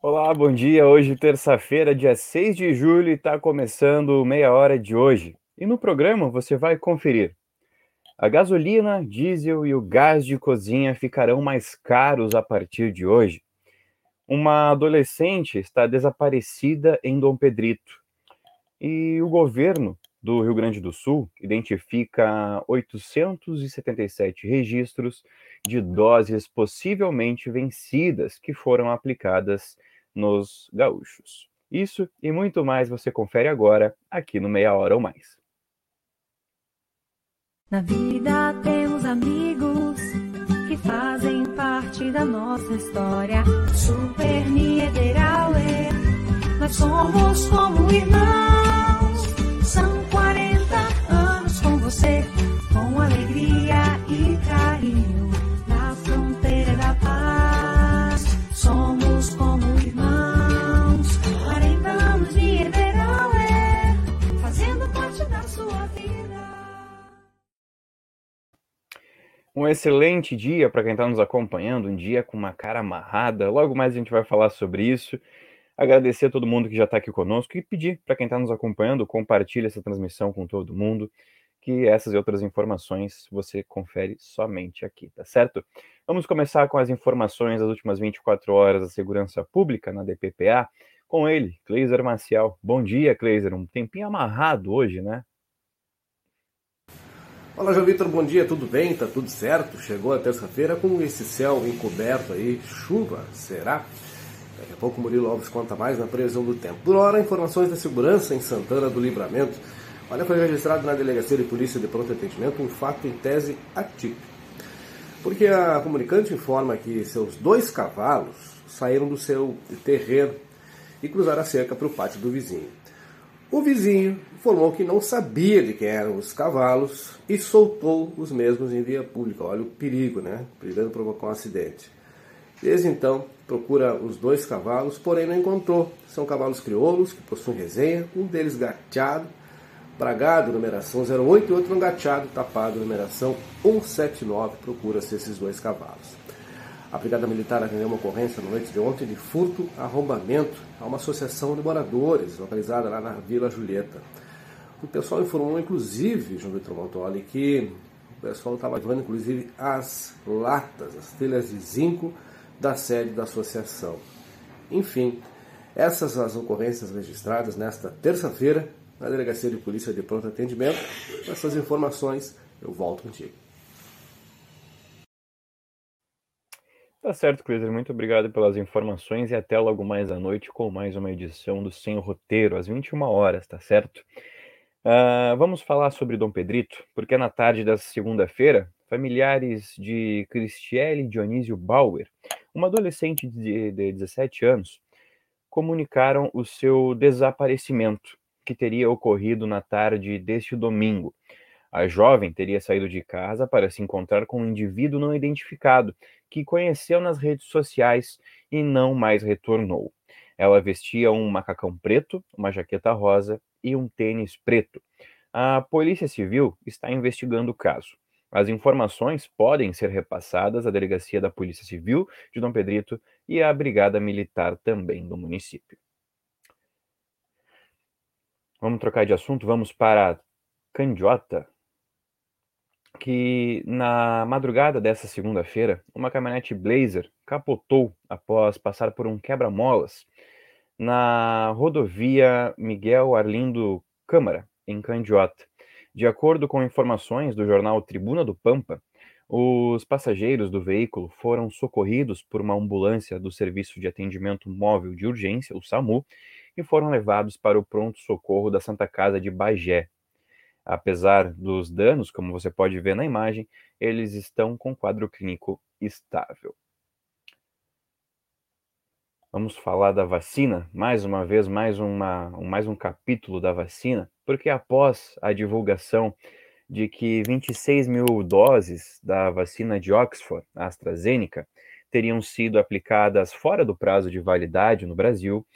Olá, bom dia. Hoje, terça-feira, dia 6 de julho, está começando meia hora de hoje. E no programa você vai conferir. A gasolina, diesel e o gás de cozinha ficarão mais caros a partir de hoje. Uma adolescente está desaparecida em Dom Pedrito. E o governo do Rio Grande do Sul identifica 877 registros de doses possivelmente vencidas que foram aplicadas nos gaúchos. Isso e muito mais você confere agora aqui no Meia Hora ou Mais. Na vida temos amigos que fazem parte da nossa história. Super Niederauer, nós somos como irmãos. Um excelente dia para quem está nos acompanhando, um dia com uma cara amarrada. Logo mais a gente vai falar sobre isso. Agradecer a todo mundo que já está aqui conosco e pedir para quem está nos acompanhando, compartilhe essa transmissão com todo mundo, que essas e outras informações você confere somente aqui, tá certo? Vamos começar com as informações das últimas 24 horas da segurança pública na DPPA, com ele, Cleiser Maciel. Bom dia, Cleiser. Um tempinho amarrado hoje, né? Olá, João Vitor, bom dia, tudo bem? Tá tudo certo? Chegou a terça-feira com esse céu encoberto aí, chuva, será? Daqui a pouco o Murilo Alves conta mais na previsão do tempo. Por hora, informações da segurança em Santana do Livramento. Olha, foi registrado na Delegacia de Polícia de Pronto Atendimento um fato em tese atípico. Porque a comunicante informa que seus dois cavalos saíram do seu terreno e cruzaram a cerca para o pátio do vizinho. O vizinho informou que não sabia de quem eram os cavalos e soltou os mesmos em via pública. Olha o perigo, né? Perigando provocar um acidente. Desde então, procura os dois cavalos, porém não encontrou. São cavalos crioulos que possuem resenha, um deles gateado, bragado, numeração 08, e outro gateado, tapado, numeração 179. Procura-se esses dois cavalos. A Brigada Militar atendeu uma ocorrência na noite de ontem de furto, arrombamento a uma associação de moradores localizada lá na Vila Julieta. O pessoal informou, inclusive, João Vitor Montoli, que o pessoal estava levando, inclusive, as latas, as telhas de zinco da sede da associação. Enfim, essas as ocorrências registradas nesta terça-feira na Delegacia de Polícia de Pronto Atendimento. Com essas informações, eu volto contigo. Tá certo, Cleiser. Muito obrigado pelas informações e até logo mais à noite com mais uma edição do Sem Roteiro, às 21 horas, tá certo? Uh, vamos falar sobre Dom Pedrito, porque na tarde dessa segunda-feira, familiares de Cristiele Dionísio Bauer, uma adolescente de, de 17 anos, comunicaram o seu desaparecimento, que teria ocorrido na tarde deste domingo. A jovem teria saído de casa para se encontrar com um indivíduo não identificado, que conheceu nas redes sociais e não mais retornou. Ela vestia um macacão preto, uma jaqueta rosa e um tênis preto. A Polícia Civil está investigando o caso. As informações podem ser repassadas à Delegacia da Polícia Civil de Dom Pedrito e à Brigada Militar também do município. Vamos trocar de assunto, vamos para Candiota, que na madrugada dessa segunda-feira, uma caminhonete Blazer capotou após passar por um quebra-molas na rodovia Miguel Arlindo Câmara, em Candiota. De acordo com informações do jornal Tribuna do Pampa, os passageiros do veículo foram socorridos por uma ambulância do Serviço de Atendimento Móvel de Urgência, o SAMU, e foram levados para o pronto-socorro da Santa Casa de Bagé, Apesar dos danos, como você pode ver na imagem, eles estão com quadro clínico estável. Vamos falar da vacina, mais uma vez, mais, uma, mais um capítulo da vacina, porque após a divulgação de que 26 mil doses da vacina de Oxford, AstraZeneca, teriam sido aplicadas fora do prazo de validade no Brasil,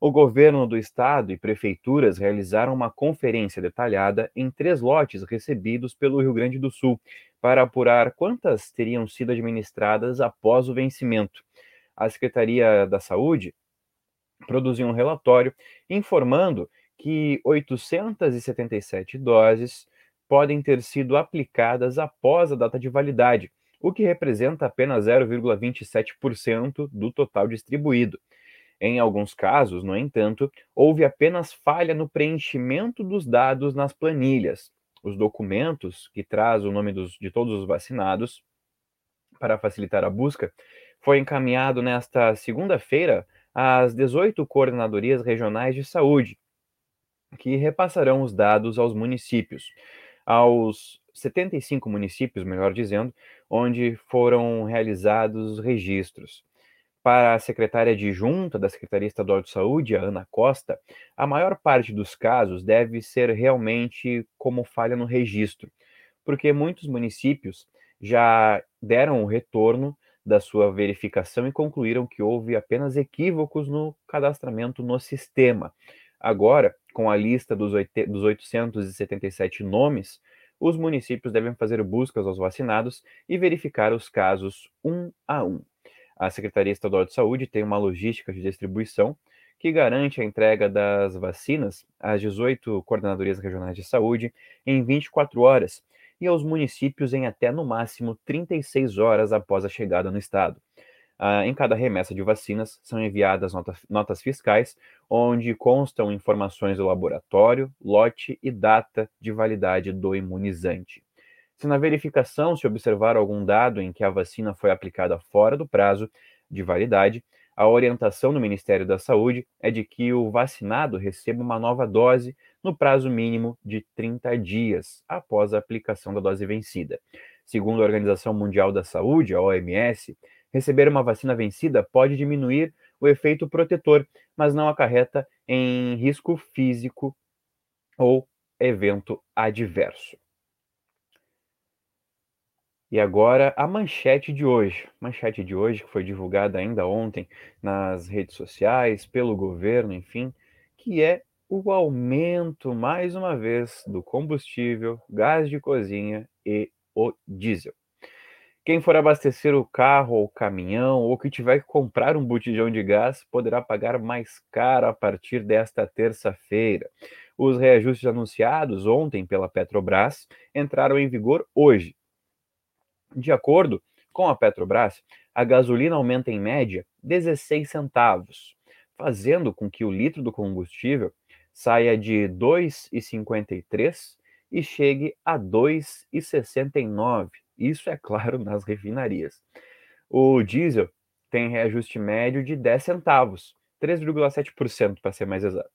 o governo do estado e prefeituras realizaram uma conferência detalhada em três lotes recebidos pelo Rio Grande do Sul para apurar quantas teriam sido administradas após o vencimento. A Secretaria da Saúde produziu um relatório informando que 877 doses podem ter sido aplicadas após a data de validade, o que representa apenas 0,27% do total distribuído. Em alguns casos, no entanto, houve apenas falha no preenchimento dos dados nas planilhas. Os documentos, que traz o nome dos, de todos os vacinados, para facilitar a busca, foi encaminhado nesta segunda-feira às 18 coordenadorias regionais de saúde, que repassarão os dados aos municípios. Aos 75 municípios, melhor dizendo, onde foram realizados registros. Para a secretária adjunta da Secretaria Estadual de Saúde, a Ana Costa, a maior parte dos casos deve ser realmente como falha no registro, porque muitos municípios já deram o retorno da sua verificação e concluíram que houve apenas equívocos no cadastramento no sistema. Agora, com a lista dos 877 nomes, os municípios devem fazer buscas aos vacinados e verificar os casos um a um. A Secretaria Estadual de Saúde tem uma logística de distribuição que garante a entrega das vacinas às 18 coordenadorias regionais de saúde em 24 horas e aos municípios em até no máximo 36 horas após a chegada no estado. Ah, em cada remessa de vacinas são enviadas nota, notas fiscais, onde constam informações do laboratório, lote e data de validade do imunizante. Se na verificação se observar algum dado em que a vacina foi aplicada fora do prazo de validade, a orientação do Ministério da Saúde é de que o vacinado receba uma nova dose no prazo mínimo de 30 dias após a aplicação da dose vencida. Segundo a Organização Mundial da Saúde, a OMS, receber uma vacina vencida pode diminuir o efeito protetor, mas não acarreta em risco físico ou evento adverso. E agora a manchete de hoje. Manchete de hoje que foi divulgada ainda ontem nas redes sociais, pelo governo, enfim, que é o aumento, mais uma vez, do combustível, gás de cozinha e o diesel. Quem for abastecer o carro ou caminhão ou que tiver que comprar um botijão de gás poderá pagar mais caro a partir desta terça-feira. Os reajustes anunciados ontem pela Petrobras entraram em vigor hoje, de acordo com a Petrobras, a gasolina aumenta em média 16 centavos, fazendo com que o litro do combustível saia de 2,53 e chegue a 2,69. Isso é claro nas refinarias. O diesel tem reajuste médio de 10 centavos, 3,7% para ser mais exato,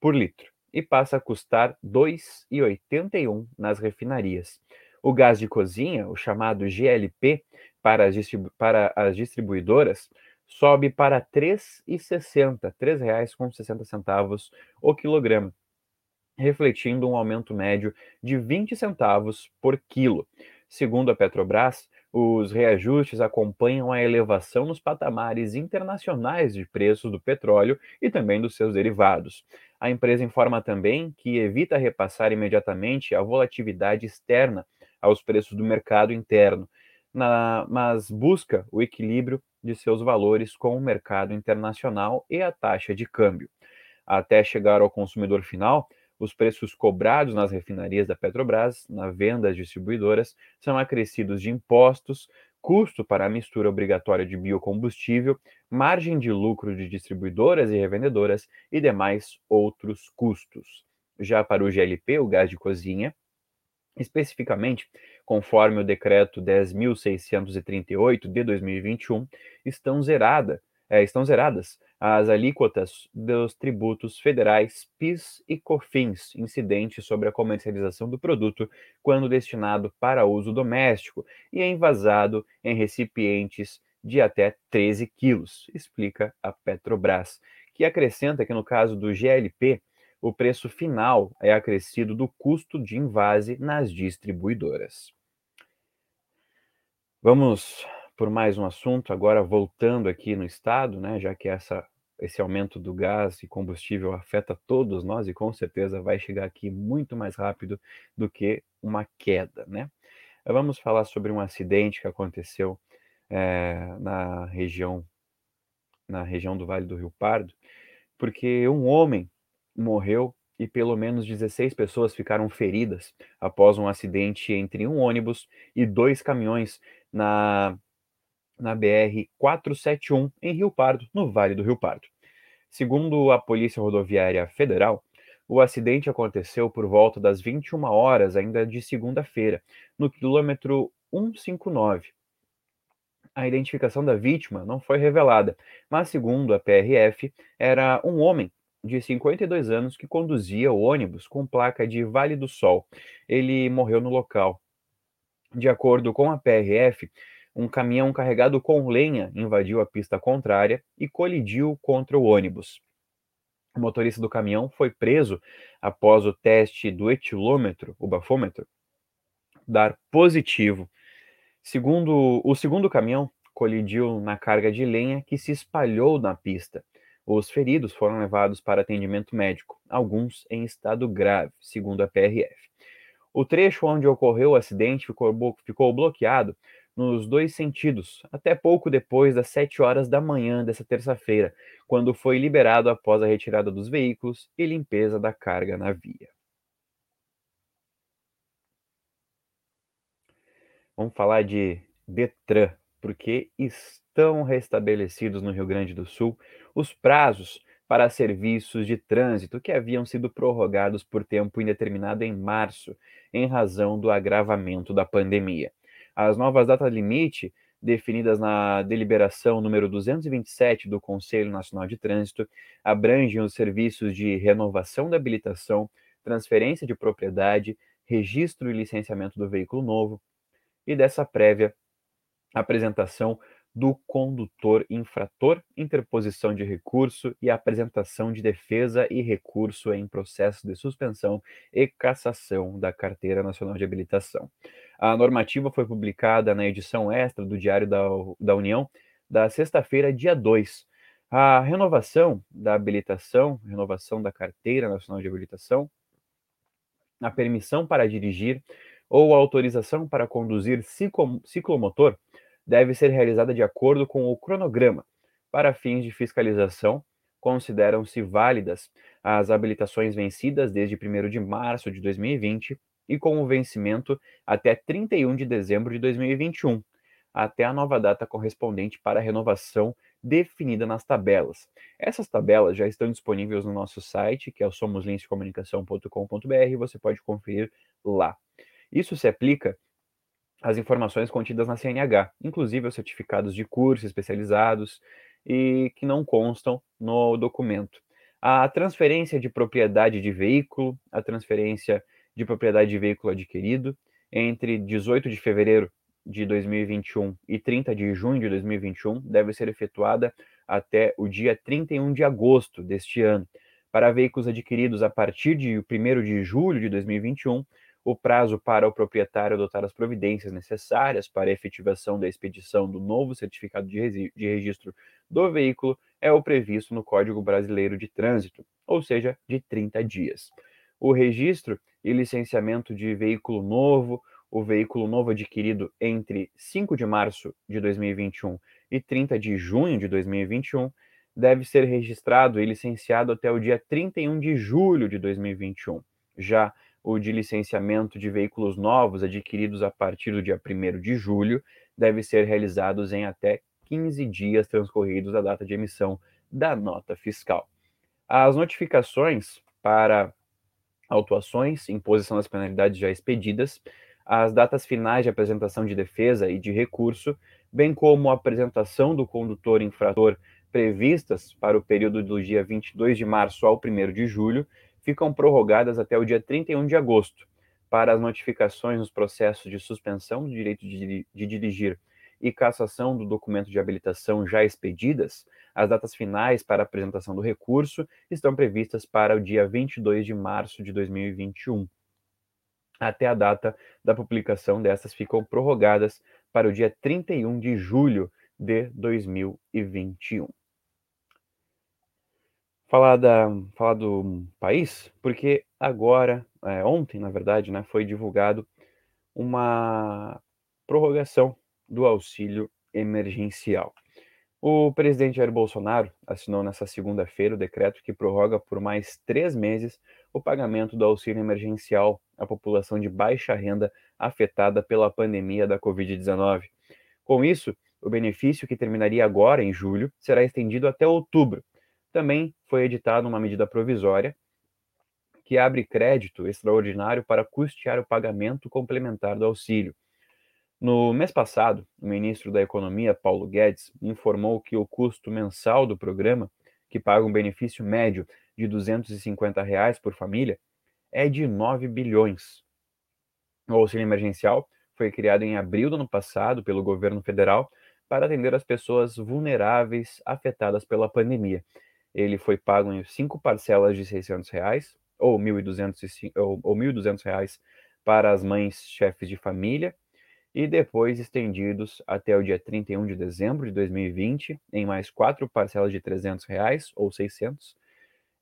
por litro, e passa a custar 2,81 nas refinarias. O gás de cozinha, o chamado GLP, para as, para as distribuidoras, sobe para R$ 3,60, R$ 3,60 o quilograma, refletindo um aumento médio de 20 centavos por quilo. Segundo a Petrobras, os reajustes acompanham a elevação nos patamares internacionais de preços do petróleo e também dos seus derivados. A empresa informa também que evita repassar imediatamente a volatilidade externa aos preços do mercado interno, na, mas busca o equilíbrio de seus valores com o mercado internacional e a taxa de câmbio. Até chegar ao consumidor final, os preços cobrados nas refinarias da Petrobras, na venda às distribuidoras, são acrescidos de impostos, custo para a mistura obrigatória de biocombustível, margem de lucro de distribuidoras e revendedoras e demais outros custos. Já para o GLP, o gás de cozinha, Especificamente, conforme o decreto 10.638 de 2021, estão, zerada, é, estão zeradas as alíquotas dos tributos federais PIS e COFINS incidentes sobre a comercialização do produto quando destinado para uso doméstico e envasado em recipientes de até 13 quilos, explica a Petrobras, que acrescenta que no caso do GLP, o preço final é acrescido do custo de invase nas distribuidoras. Vamos por mais um assunto, agora voltando aqui no estado, né, já que essa, esse aumento do gás e combustível afeta todos nós e com certeza vai chegar aqui muito mais rápido do que uma queda, né? Vamos falar sobre um acidente que aconteceu é, na região na região do Vale do Rio Pardo, porque um homem morreu e pelo menos 16 pessoas ficaram feridas após um acidente entre um ônibus e dois caminhões na, na BR 471 em Rio Pardo, no Vale do Rio Pardo. Segundo a Polícia Rodoviária Federal, o acidente aconteceu por volta das 21 horas, ainda de segunda-feira, no quilômetro 159. A identificação da vítima não foi revelada, mas, segundo a PRF, era um homem de 52 anos que conduzia o ônibus com placa de Vale do Sol. Ele morreu no local. De acordo com a PRF, um caminhão carregado com lenha invadiu a pista contrária e colidiu contra o ônibus. O motorista do caminhão foi preso após o teste do etilômetro, o bafômetro, dar positivo. Segundo o segundo caminhão, colidiu na carga de lenha que se espalhou na pista. Os feridos foram levados para atendimento médico, alguns em estado grave, segundo a PRF. O trecho onde ocorreu o acidente ficou, ficou bloqueado nos dois sentidos, até pouco depois das 7 horas da manhã dessa terça-feira, quando foi liberado após a retirada dos veículos e limpeza da carga na via. Vamos falar de Detran, porque estão restabelecidos no Rio Grande do Sul os prazos para serviços de trânsito que haviam sido prorrogados por tempo indeterminado em março, em razão do agravamento da pandemia. As novas datas limite, definidas na deliberação número 227 do Conselho Nacional de Trânsito, abrangem os serviços de renovação da habilitação, transferência de propriedade, registro e licenciamento do veículo novo, e dessa prévia apresentação do condutor infrator, interposição de recurso e apresentação de defesa e recurso em processo de suspensão e cassação da Carteira Nacional de Habilitação. A normativa foi publicada na edição extra do Diário da, da União da sexta-feira, dia 2. A renovação da habilitação, renovação da Carteira Nacional de Habilitação, a permissão para dirigir ou autorização para conduzir ciclomotor deve ser realizada de acordo com o cronograma. Para fins de fiscalização, consideram-se válidas as habilitações vencidas desde 1 de março de 2020 e com o vencimento até 31 de dezembro de 2021, até a nova data correspondente para a renovação definida nas tabelas. Essas tabelas já estão disponíveis no nosso site, que é o somoslincecomunicação.com.br, você pode conferir lá. Isso se aplica às informações contidas na CNH, inclusive os certificados de curso especializados e que não constam no documento. A transferência de propriedade de veículo, a transferência de propriedade de veículo adquirido entre 18 de fevereiro de 2021 e 30 de junho de 2021 deve ser efetuada até o dia 31 de agosto deste ano. Para veículos adquiridos a partir de 1 de julho de 2021, o prazo para o proprietário adotar as providências necessárias para a efetivação da expedição do novo certificado de, registro do veículo é o previsto no Código Brasileiro de Trânsito, ou seja, de 30 dias. O registro e licenciamento de veículo novo, o veículo novo adquirido entre 5 de março de 2021 e 30 de junho de 2021 deve ser registrado e licenciado até o dia 31 de julho de 2021. Já o de licenciamento de veículos novos adquiridos a partir do dia 1 de julho deve ser realizados em até 15 dias transcorridos da data de emissão da nota fiscal. As notificações para autuações, imposição das penalidades já expedidas, as datas finais de apresentação de defesa e de recurso, bem como a apresentação do condutor infrator previstas para o período do dia 22 de março ao 1 de julho, ficam prorrogadas até o dia 31 de agosto. Para as notificações nos processos de suspensão do direito de, de dirigir e cassação do documento de habilitação já expedidas, as datas finais para apresentação do recurso estão previstas para o dia 22 de março de 2021. Até a data da publicação dessas ficam prorrogadas para o dia 31 de julho de 2021. Falar, da, falar do país, porque agora, é, ontem, na verdade, né, foi divulgado uma prorrogação do auxílio emergencial. O presidente Jair Bolsonaro assinou nesta segunda-feira o decreto que prorroga por mais três meses o pagamento do auxílio emergencial à população de baixa renda afetada pela pandemia da Covid-19. Com isso, o benefício, que terminaria agora em julho, será estendido até outubro. Também foi editada uma medida provisória que abre crédito extraordinário para custear o pagamento complementar do auxílio. No mês passado, o ministro da Economia, Paulo Guedes, informou que o custo mensal do programa, que paga um benefício médio de 250 reais por família, é de 9 bilhões. O auxílio emergencial foi criado em abril do ano passado pelo governo federal para atender as pessoas vulneráveis afetadas pela pandemia. Ele foi pago em cinco parcelas de 600 reais, ou R$ 1.200 ou, ou 1.200 reais para as mães chefes de família e depois estendidos até o dia 31 de dezembro de 2020 em mais quatro parcelas de 300 reais, ou 600.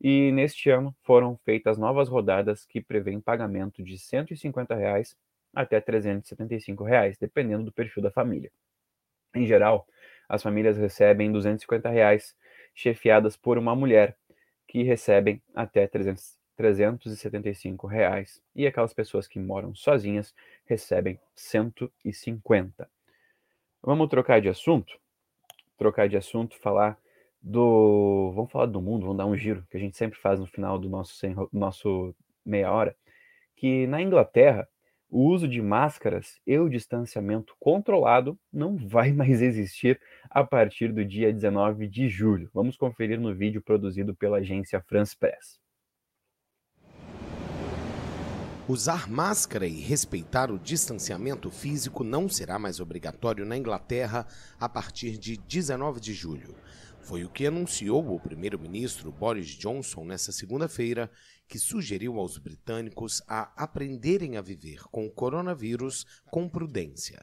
E neste ano foram feitas novas rodadas que prevêem pagamento de 150 reais até 375 reais, dependendo do perfil da família. Em geral, as famílias recebem 250 reais, chefiadas por uma mulher, que recebem até 300, 375 reais e aquelas pessoas que moram sozinhas recebem 150. Vamos trocar de assunto? Trocar de assunto, falar do. Vamos falar do mundo, vamos dar um giro, que a gente sempre faz no final do nosso, nosso meia hora. Que na Inglaterra, o uso de máscaras e o distanciamento controlado não vai mais existir a partir do dia 19 de julho. Vamos conferir no vídeo produzido pela agência France Press. Usar máscara e respeitar o distanciamento físico não será mais obrigatório na Inglaterra a partir de 19 de julho. Foi o que anunciou o primeiro-ministro Boris Johnson nesta segunda-feira, que sugeriu aos britânicos a aprenderem a viver com o coronavírus com prudência.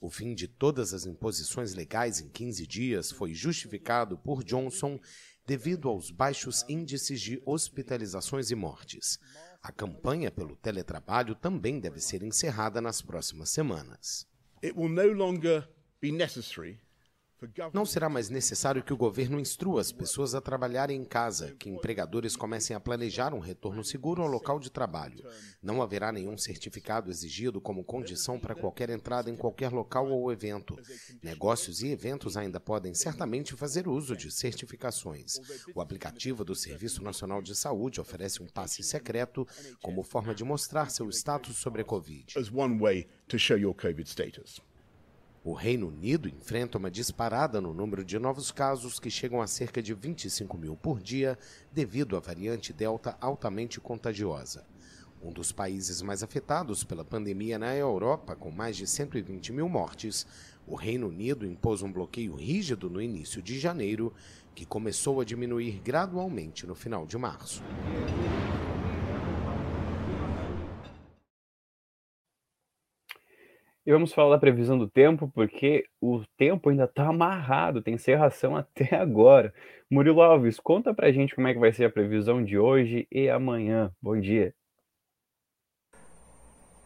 O fim de todas as imposições legais em 15 dias foi justificado por Johnson devido aos baixos índices de hospitalizações e mortes. A campanha pelo teletrabalho também deve ser encerrada nas próximas semanas. It will no longer be necessary não será mais necessário que o governo instrua as pessoas a trabalharem em casa, que empregadores comecem a planejar um retorno seguro ao local de trabalho. Não haverá nenhum certificado exigido como condição para qualquer entrada em qualquer local ou evento. Negócios e eventos ainda podem certamente fazer uso de certificações. O aplicativo do Serviço Nacional de Saúde oferece um passe secreto como forma de mostrar seu status sobre a Covid. O Reino Unido enfrenta uma disparada no número de novos casos que chegam a cerca de 25 mil por dia devido à variante Delta altamente contagiosa. Um dos países mais afetados pela pandemia na Europa, com mais de 120 mil mortes, o Reino Unido impôs um bloqueio rígido no início de janeiro, que começou a diminuir gradualmente no final de março. E vamos falar da previsão do tempo, porque o tempo ainda está amarrado, tem serração até agora. Murilo Alves, conta pra gente como é que vai ser a previsão de hoje e amanhã. Bom dia.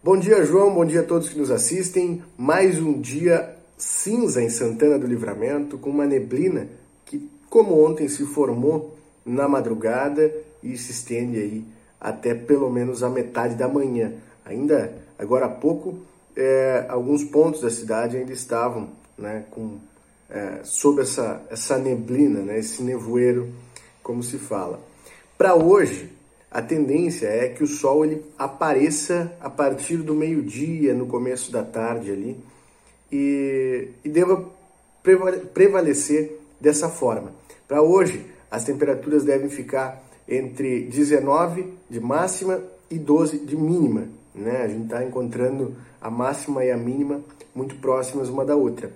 Bom dia, João. Bom dia a todos que nos assistem. Mais um dia cinza em Santana do Livramento, com uma neblina que, como ontem, se formou na madrugada e se estende aí até pelo menos a metade da manhã. Ainda agora há pouco é, alguns pontos da cidade ainda estavam né, com, é, sob essa, essa neblina, né, esse nevoeiro, como se fala. Para hoje, a tendência é que o sol ele apareça a partir do meio-dia, no começo da tarde ali, e, e deva prevalecer dessa forma. Para hoje, as temperaturas devem ficar entre 19 de máxima e 12 de mínima. Né? A gente está encontrando a máxima e a mínima muito próximas uma da outra.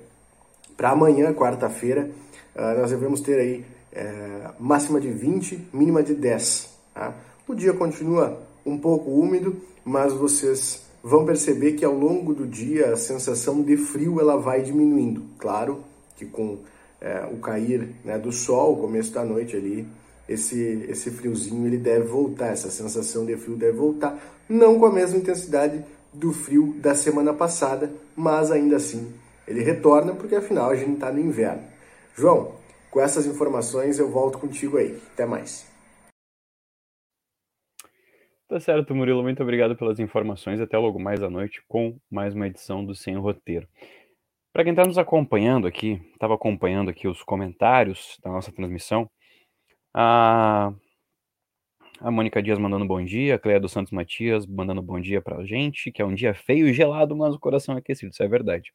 Para amanhã, quarta-feira, ah, nós devemos ter aí é, máxima de 20, mínima de 10. Tá? O dia continua um pouco úmido, mas vocês vão perceber que ao longo do dia a sensação de frio ela vai diminuindo. Claro que com é, o cair né, do sol, começo da noite ali, esse, esse friozinho ele deve voltar, essa sensação de frio deve voltar, não com a mesma intensidade do frio da semana passada, mas ainda assim ele retorna porque afinal a gente está no inverno. João, com essas informações eu volto contigo aí. Até mais. Tá certo, Murilo. Muito obrigado pelas informações. Até logo mais à noite com mais uma edição do Sem Roteiro. Para quem está nos acompanhando aqui, estava acompanhando aqui os comentários da nossa transmissão, a, a Mônica Dias mandando bom dia, a Cleia dos Santos Matias mandando bom dia para a gente, que é um dia feio e gelado, mas o coração é aquecido, isso é verdade.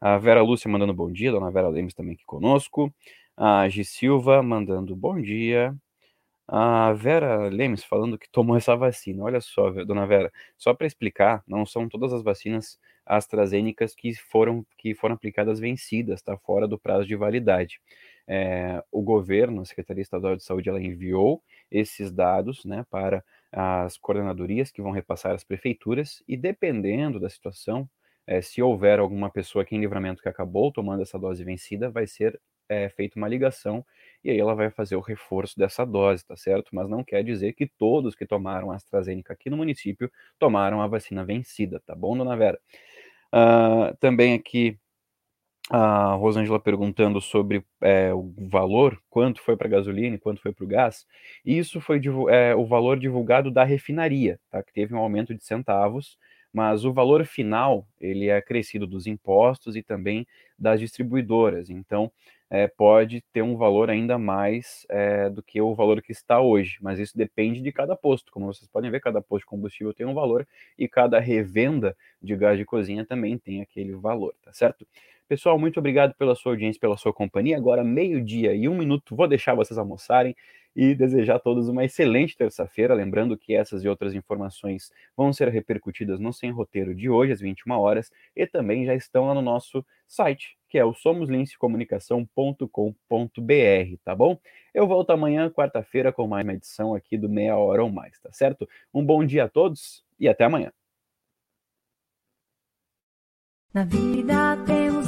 A Vera Lúcia mandando bom dia, Dona Vera Lemes também aqui conosco. A Gi Silva mandando bom dia. A Vera Lemes falando que tomou essa vacina. Olha só, dona Vera, só para explicar, não são todas as vacinas AstraZeneca que foram, que foram aplicadas vencidas, está fora do prazo de validade. É, o governo, a Secretaria Estadual de Saúde, ela enviou esses dados né, para as coordenadorias que vão repassar às prefeituras e dependendo da situação, é, se houver alguma pessoa aqui em livramento que acabou tomando essa dose vencida, vai ser é, feita uma ligação e aí ela vai fazer o reforço dessa dose, tá certo? Mas não quer dizer que todos que tomaram a AstraZeneca aqui no município tomaram a vacina vencida, tá bom, dona Vera? Uh, também aqui a Rosângela perguntando sobre é, o valor, quanto foi para gasolina e quanto foi para o gás. Isso foi é, o valor divulgado da refinaria, tá? que teve um aumento de centavos, mas o valor final ele é acrescido dos impostos e também das distribuidoras. Então, é, pode ter um valor ainda mais é, do que o valor que está hoje, mas isso depende de cada posto. Como vocês podem ver, cada posto de combustível tem um valor e cada revenda de gás de cozinha também tem aquele valor, tá certo? Pessoal, muito obrigado pela sua audiência, pela sua companhia. Agora, meio-dia e um minuto, vou deixar vocês almoçarem e desejar a todos uma excelente terça-feira. Lembrando que essas e outras informações vão ser repercutidas no Sem Roteiro de hoje, às 21 horas, e também já estão lá no nosso site, que é o somoslincecomunicação.com.br, tá bom? Eu volto amanhã, quarta-feira, com mais uma edição aqui do Meia Hora ou Mais, tá certo? Um bom dia a todos e até amanhã. Na vida temos